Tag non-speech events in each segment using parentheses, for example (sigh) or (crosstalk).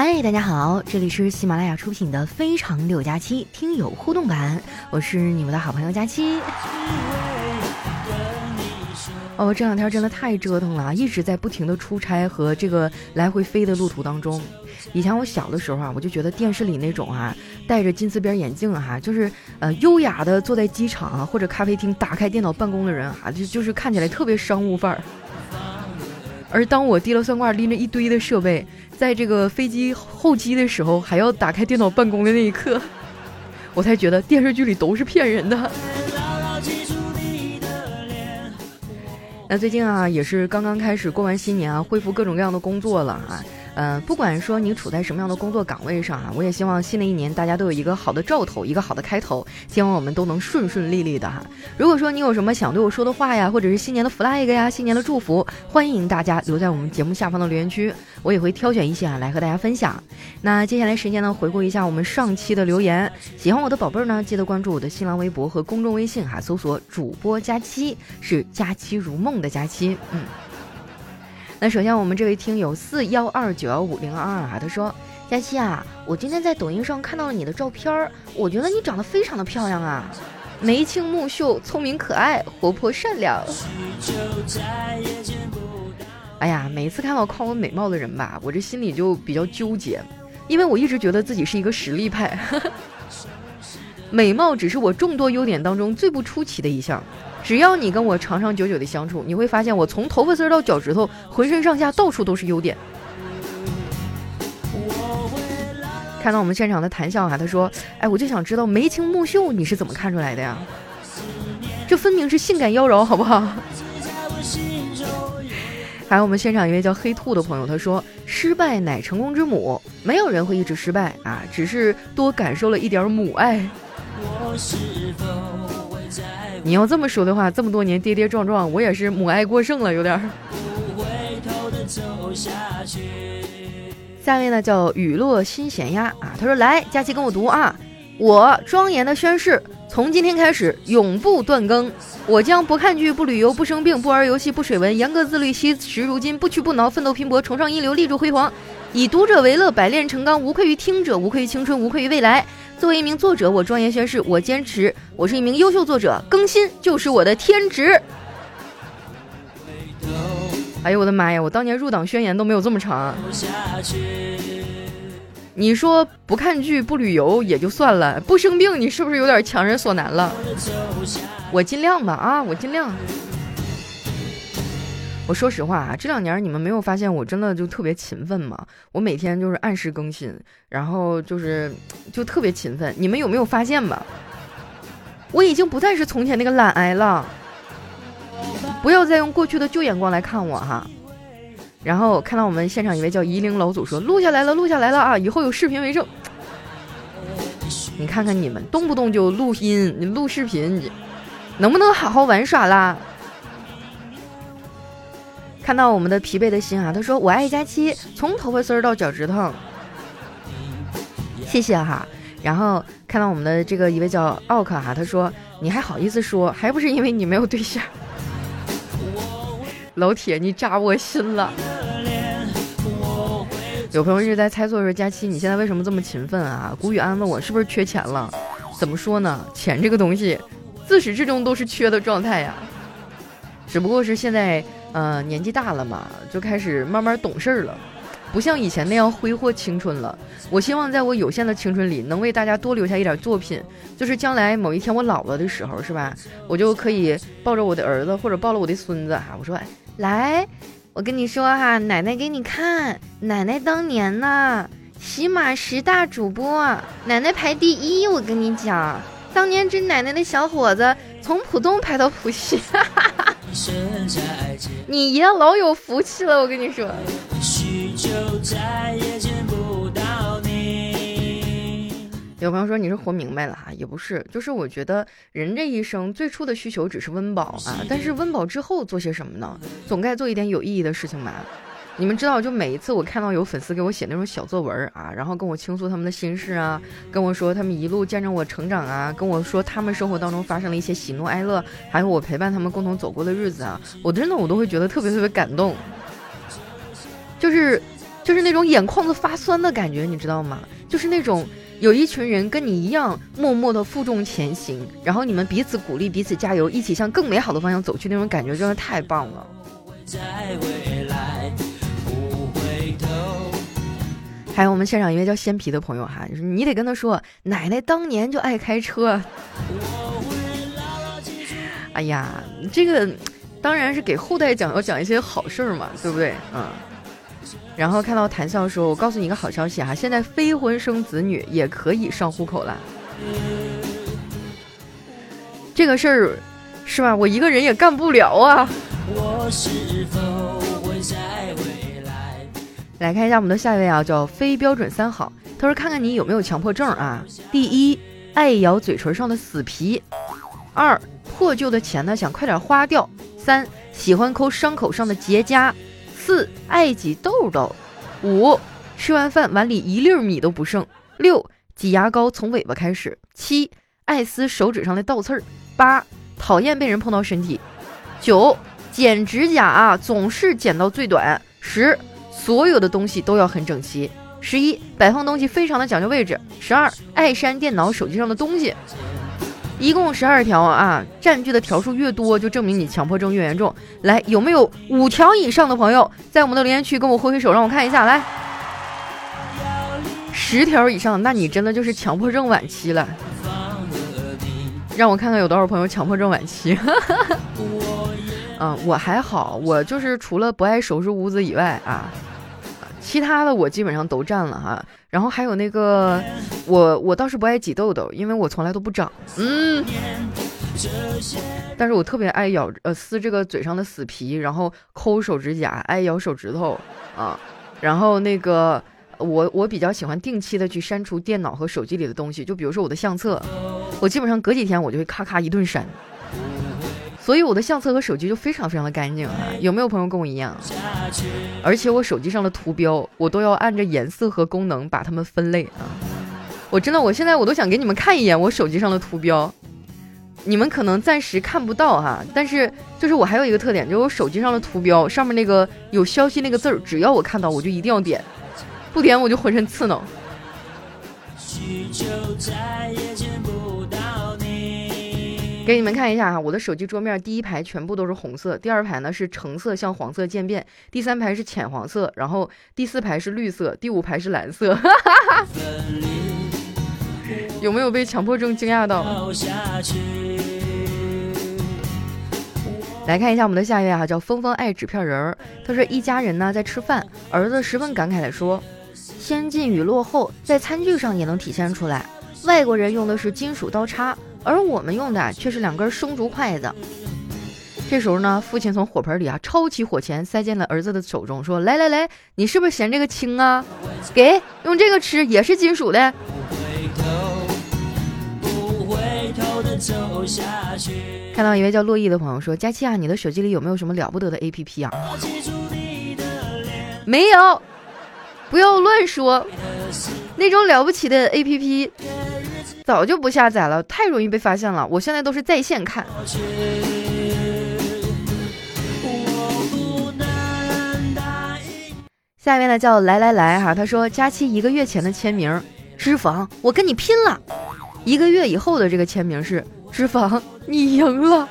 嗨，大家好，这里是喜马拉雅出品的《非常六加七》听友互动版，我是你们的好朋友佳期。哦，这两天真的太折腾了，一直在不停的出差和这个来回飞的路途当中。以前我小的时候啊，我就觉得电视里那种啊，戴着金丝边眼镜哈，就是呃优雅的坐在机场啊或者咖啡厅打开电脑办公的人啊，就就是看起来特别商务范儿。而当我提了算卦拎着一堆的设备，在这个飞机候机的时候，还要打开电脑办公的那一刻，(laughs) 我才觉得电视剧里都是骗人的。(laughs) 那最近啊，也是刚刚开始过完新年啊，恢复各种各样的工作了啊。嗯，不管说你处在什么样的工作岗位上啊，我也希望新的一年大家都有一个好的兆头，一个好的开头，希望我们都能顺顺利利的哈。如果说你有什么想对我说的话呀，或者是新年的 flag 呀，新年的祝福，欢迎大家留在我们节目下方的留言区，我也会挑选一些啊来和大家分享。那接下来时间呢，回顾一下我们上期的留言。喜欢我的宝贝儿呢，记得关注我的新浪微博和公众微信哈，搜索主播佳期，是佳期如梦的佳期，嗯。那首先，我们这位听友四幺二九幺五零二二啊，他说：“佳期啊，我今天在抖音上看到了你的照片儿，我觉得你长得非常的漂亮啊，眉清目秀，聪明可爱，活泼善良。”哎呀，每次看到夸我美貌的人吧，我这心里就比较纠结，因为我一直觉得自己是一个实力派，(laughs) 美貌只是我众多优点当中最不出奇的一项。只要你跟我长长久久的相处，你会发现我从头发丝到脚趾头，浑身上下到处都是优点。看到我们现场的谈笑啊，他说：“哎，我就想知道眉清目秀你是怎么看出来的呀？这分明是性感妖娆，好不好？”还有我们现场一位叫黑兔的朋友，他说：“失败乃成功之母，没有人会一直失败啊，只是多感受了一点母爱。”我是否你要这么说的话，这么多年跌跌撞撞，我也是母爱过剩了，有点儿。下面呢叫雨落心弦呀啊，他说来佳琪跟我读啊，我庄严的宣誓，从今天开始永不断更，我将不看剧、不旅游、不生病、不玩游戏、不水文，严格自律，惜时如金，不屈不挠，奋斗拼搏，崇尚一流，立柱辉煌，以读者为乐，百炼成钢，无愧于听者，无愧于青春，无愧于未来。作为一名作者，我庄严宣誓，我坚持，我是一名优秀作者，更新就是我的天职。哎呦我的妈呀！我当年入党宣言都没有这么长。你说不看剧不旅游也就算了，不生病你是不是有点强人所难了？我尽量吧啊，我尽量。我说实话啊，这两年你们没有发现我真的就特别勤奋吗？我每天就是按时更新，然后就是就特别勤奋。你们有没有发现吧？我已经不再是从前那个懒癌了。不要再用过去的旧眼光来看我哈。然后看到我们现场一位叫夷陵老祖说录下来了，录下来了啊，以后有视频为证。你看看你们动不动就录音，你录视频，你能不能好好玩耍啦？看到我们的疲惫的心啊，他说：“我爱佳期，从头发丝儿到脚趾头。”谢谢哈。然后看到我们的这个一位叫奥克哈，他说：“你还好意思说，还不是因为你没有对象？” (laughs) 老铁，你扎我心了。有朋友一直在猜测说：“佳期，你现在为什么这么勤奋啊？”谷雨安问我是不是缺钱了？怎么说呢？钱这个东西，自始至终都是缺的状态呀。只不过是现在。呃，年纪大了嘛，就开始慢慢懂事儿了，不像以前那样挥霍青春了。我希望在我有限的青春里，能为大家多留下一点作品，就是将来某一天我老了的时候，是吧？我就可以抱着我的儿子或者抱着我的孙子哈，我说来，我跟你说哈，奶奶给你看，奶奶当年呢，喜马十大主播，奶奶排第一，我跟你讲，当年这奶奶的小伙子从浦东排到浦西。哈哈。(laughs) 你爷老有福气了，我跟你说。有朋友说你是活明白了哈，也不是，就是我觉得人这一生最初的需求只是温饱啊，但是温饱之后做些什么呢？总该做一点有意义的事情吧。你们知道，就每一次我看到有粉丝给我写那种小作文啊，然后跟我倾诉他们的心事啊，跟我说他们一路见证我成长啊，跟我说他们生活当中发生了一些喜怒哀乐，还有我陪伴他们共同走过的日子啊，我真的我都会觉得特别特别感动。就是。就是那种眼眶子发酸的感觉，你知道吗？就是那种有一群人跟你一样默默的负重前行，然后你们彼此鼓励，彼此加油，一起向更美好的方向走去，那种感觉真的太棒了。还有我们现场一位叫鲜皮的朋友哈，你得跟他说，奶奶当年就爱开车。哎呀，这个当然是给后代讲，要讲一些好事儿嘛，对不对？嗯。然后看到谭笑说：“我告诉你一个好消息哈，现在非婚生子女也可以上户口了。这个事儿是吧？我一个人也干不了啊。”来看一下我们的下一位啊，叫非标准三好。他说：“看看你有没有强迫症啊？第一，爱咬嘴唇上的死皮；二，破旧的钱呢想快点花掉；三，喜欢抠伤口上的结痂；四，爱挤痘痘；五，吃完饭碗里一粒米都不剩；六，挤牙膏从尾巴开始；七，爱撕手指上的倒刺儿；八，讨厌被人碰到身体；九，剪指甲啊总是剪到最短；十。”所有的东西都要很整齐。十一，摆放东西非常的讲究位置。十二，爱删电脑、手机上的东西。一共十二条啊，占据的条数越多，就证明你强迫症越严重。来，有没有五条以上的朋友在我们的留言区跟我挥挥手，让我看一下。来，十条以上，那你真的就是强迫症晚期了。让我看看有多少朋友强迫症晚期。(laughs) 嗯，我还好，我就是除了不爱收拾屋子以外啊。其他的我基本上都占了哈，然后还有那个，我我倒是不爱挤痘痘，因为我从来都不长，嗯，但是我特别爱咬呃撕这个嘴上的死皮，然后抠手指甲，爱咬手指头。啊，然后那个我我比较喜欢定期的去删除电脑和手机里的东西，就比如说我的相册，我基本上隔几天我就会咔咔一顿删。所以我的相册和手机就非常非常的干净啊！有没有朋友跟我一样？而且我手机上的图标，我都要按着颜色和功能把它们分类啊！我真的，我现在我都想给你们看一眼我手机上的图标，你们可能暂时看不到哈，但是就是我还有一个特点，就是我手机上的图标上面那个有消息那个字儿，只要我看到，我就一定要点，不点我就浑身刺挠。给你们看一下哈，我的手机桌面第一排全部都是红色，第二排呢是橙色向黄色渐变，第三排是浅黄色，然后第四排是绿色，第五排是蓝色。(laughs) 有没有被强迫症惊讶到？来看一下我们的下一位哈，叫峰峰爱纸片人儿。他说一家人呢在吃饭，儿子十分感慨的说：“先进与落后在餐具上也能体现出来，外国人用的是金属刀叉。”而我们用的却是两根生竹筷子。这时候呢，父亲从火盆里啊抄起火钳，塞进了儿子的手中，说：“来来来，你是不是嫌这个轻啊？给，用这个吃，也是金属的。”看到一位叫洛伊的朋友说：“佳期啊，你的手机里有没有什么了不得的 APP 啊？”没有，不要乱说，那种了不起的 APP。早就不下载了，太容易被发现了。我现在都是在线看。下面呢叫来来来哈，他说佳期一个月前的签名，脂肪我跟你拼了。一个月以后的这个签名是脂肪你赢了。(laughs)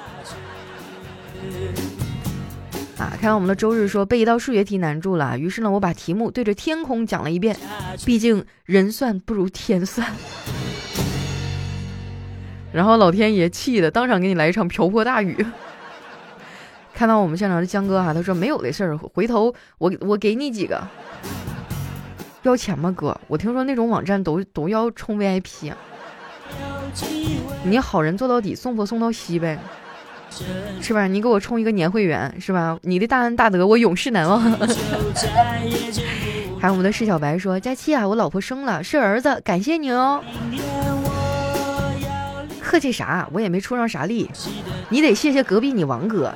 啊，看到我们的周日说被一道数学题难住了，于是呢我把题目对着天空讲了一遍，毕竟人算不如天算。然后老天爷气的当场给你来一场瓢泼大雨。(laughs) 看到我们现场的江哥哈，他说没有的事儿，回头我我给你几个。要钱吗哥？我听说那种网站都都要充 VIP。你好人做到底，送佛送到西呗，是吧？你给我充一个年会员是吧？你的大恩大德我永世难忘。(laughs) 还有我们的释小白说，佳期啊，我老婆生了，是儿子，感谢你哦。客气啥？我也没出上啥力，你得谢谢隔壁你王哥。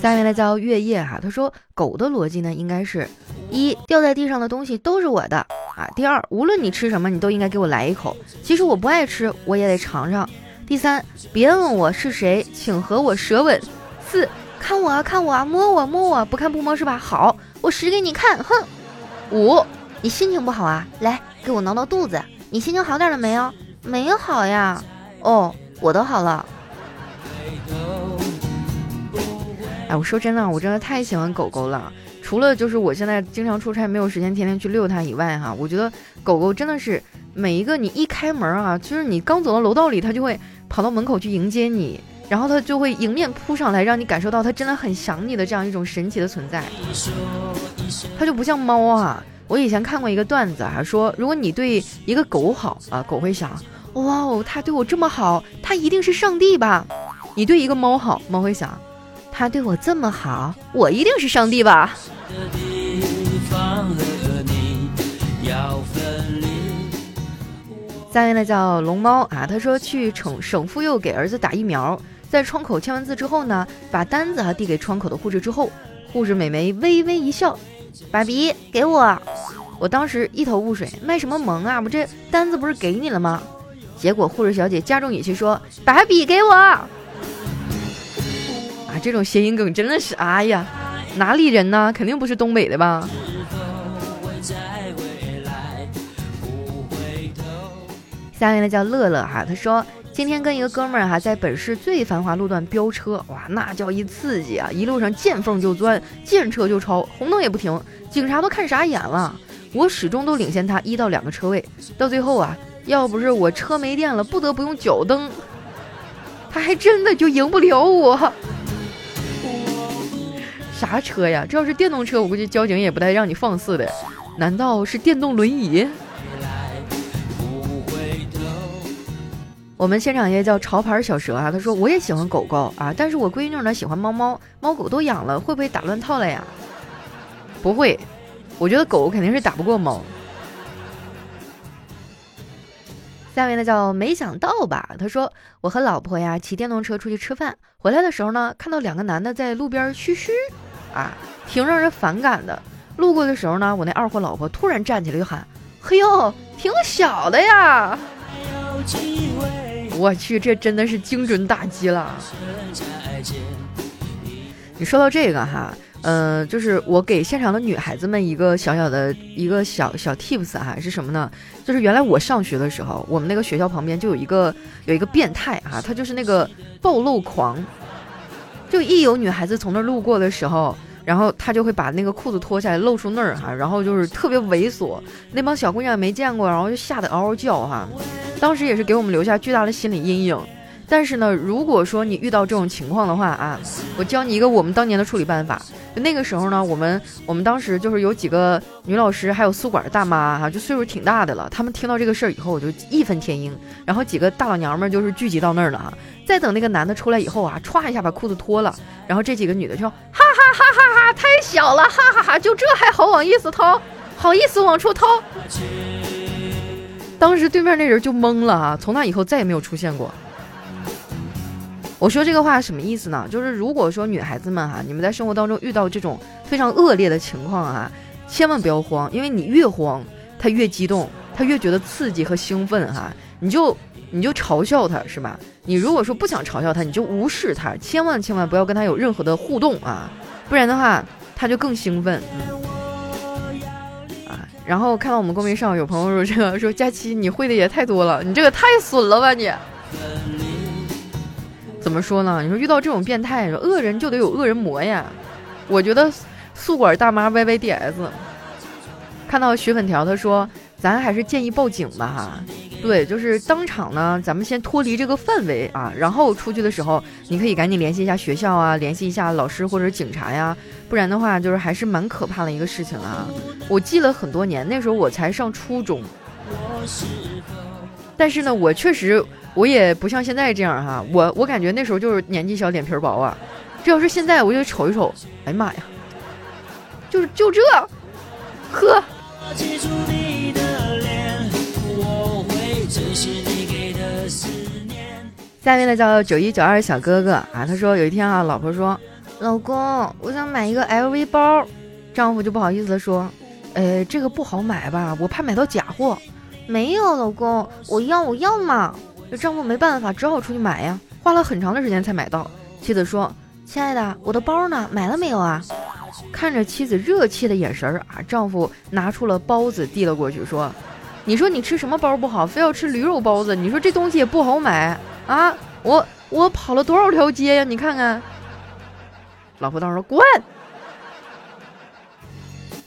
下面呢叫月夜哈，他说狗的逻辑呢应该是：一掉在地上的东西都是我的啊；第二，无论你吃什么，你都应该给我来一口，即使我不爱吃，我也得尝尝；第三，别问我是谁，请和我舌吻；四。看我啊，看我啊，摸我摸我，不看不摸是吧？好，我使给你看，哼。五，你心情不好啊？来，给我挠挠肚子。你心情好点了没有？没有好呀。哦，我都好了。哎，我说真的，我真的太喜欢狗狗了。除了就是我现在经常出差，没有时间天天去遛它以外，哈，我觉得狗狗真的是每一个你一开门啊，就是你刚走到楼道里，它就会跑到门口去迎接你。然后它就会迎面扑上来，让你感受到它真的很想你的这样一种神奇的存在。它就不像猫啊，我以前看过一个段子啊，说如果你对一个狗好啊，狗会想，哇哦，它对我这么好，它一定是上帝吧？你对一个猫好，猫会想，它对我这么好，我一定是上帝吧？下面呢叫龙猫啊，他说去省省妇幼给儿子打疫苗。在窗口签完字之后呢，把单子啊递给窗口的护士之后，护士美眉微微一笑，爸比给我，我当时一头雾水，卖什么萌啊？我这单子不是给你了吗？结果护士小姐加重语气说，把笔给我。啊，这种谐音梗真的是，哎呀，哪里人呢？肯定不是东北的吧？下面呢叫乐乐哈，他说。今天跟一个哥们儿哈，在本市最繁华路段飙车，哇，那叫一刺激啊！一路上见缝就钻，见车就超，红灯也不停，警察都看傻眼了。我始终都领先他一到两个车位，到最后啊，要不是我车没电了，不得不用脚蹬，他还真的就赢不了我。啥车呀？这要是电动车，我估计交警也不带让你放肆的。难道是电动轮椅？我们现场也叫潮牌小蛇啊，他说我也喜欢狗狗啊，但是我闺女呢喜欢猫猫，猫狗都养了，会不会打乱套了呀？不会，我觉得狗肯定是打不过猫。下面呢叫没想到吧，他说我和老婆呀骑电动车出去吃饭，回来的时候呢看到两个男的在路边嘘嘘，啊，挺让人反感的。路过的时候呢，我那二货老婆突然站起来就喊：“嘿呦，挺小的呀！”我去，这真的是精准打击了。你说到这个哈，嗯，就是我给现场的女孩子们一个小小的一个小小 tips 哈，是什么呢？就是原来我上学的时候，我们那个学校旁边就有一个有一个变态啊，他就是那个暴露狂，就一有女孩子从那路过的时候。然后他就会把那个裤子脱下来，露出那儿哈，然后就是特别猥琐，那帮小姑娘没见过，然后就吓得嗷嗷叫哈。当时也是给我们留下巨大的心理阴影。但是呢，如果说你遇到这种情况的话啊，我教你一个我们当年的处理办法。就那个时候呢，我们我们当时就是有几个女老师，还有宿管大妈哈，就岁数挺大的了。他们听到这个事儿以后，我就义愤填膺。然后几个大老娘们就是聚集到那儿了哈。再等那个男的出来以后啊，歘一下把裤子脱了，然后这几个女的就哈哈哈哈哈，太小了，哈哈哈，就这还好往意思掏，好意思往出掏。当时对面那人就懵了啊，从那以后再也没有出现过。我说这个话什么意思呢？就是如果说女孩子们哈，你们在生活当中遇到这种非常恶劣的情况啊，千万不要慌，因为你越慌，他越激动，他越觉得刺激和兴奋哈，你就。你就嘲笑他是吧？你如果说不想嘲笑他，你就无视他，千万千万不要跟他有任何的互动啊，不然的话他就更兴奋。啊，然后看到我们公屏上有朋友说这个说佳期你会的也太多了，你这个太损了吧你？怎么说呢？你说遇到这种变态，说恶人就得有恶人磨呀。我觉得宿管大妈 Y Y D S，看到雪粉条他说咱还是建议报警吧哈。对，就是当场呢，咱们先脱离这个范围啊，然后出去的时候，你可以赶紧联系一下学校啊，联系一下老师或者警察呀，不然的话，就是还是蛮可怕的一个事情啊。我记了很多年，那时候我才上初中，但是呢，我确实我也不像现在这样哈，我我感觉那时候就是年纪小，脸皮薄啊。这要是现在，我就瞅一瞅，哎呀妈呀，就是就这，呵。下面呢叫九一九二小哥哥啊，他说有一天啊，老婆说，老公，我想买一个 LV 包，丈夫就不好意思的说，呃，这个不好买吧，我怕买到假货。没有，老公，我要我要嘛。这丈夫没办法，只好出去买呀，花了很长的时间才买到。妻子说，亲爱的，我的包呢？买了没有啊？”看着妻子热切的眼神儿啊，丈夫拿出了包子递了过去，说：“你说你吃什么包不好，非要吃驴肉包子？你说这东西也不好买啊！我我跑了多少条街呀？你看看。”老婆当时说：“滚！”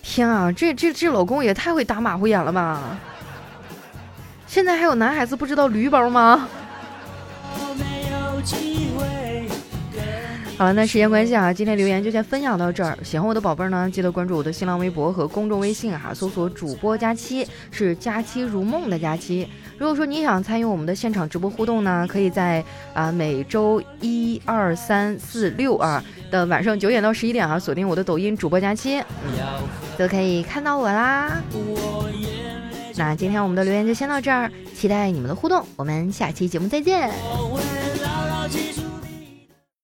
天啊，这这这老公也太会打马虎眼了吧！现在还有男孩子不知道驴包吗？好了，那时间关系啊，今天留言就先分享到这儿。喜欢我的宝贝儿呢，记得关注我的新浪微博和公众微信哈，搜索主播佳期，是佳期如梦的佳期。如果说你想参与我们的现场直播互动呢，可以在啊每周一、二、三、四、六啊的晚上九点到十一点啊，锁定我的抖音主播佳期，都可以看到我啦。那今天我们的留言就先到这儿，期待你们的互动，我们下期节目再见。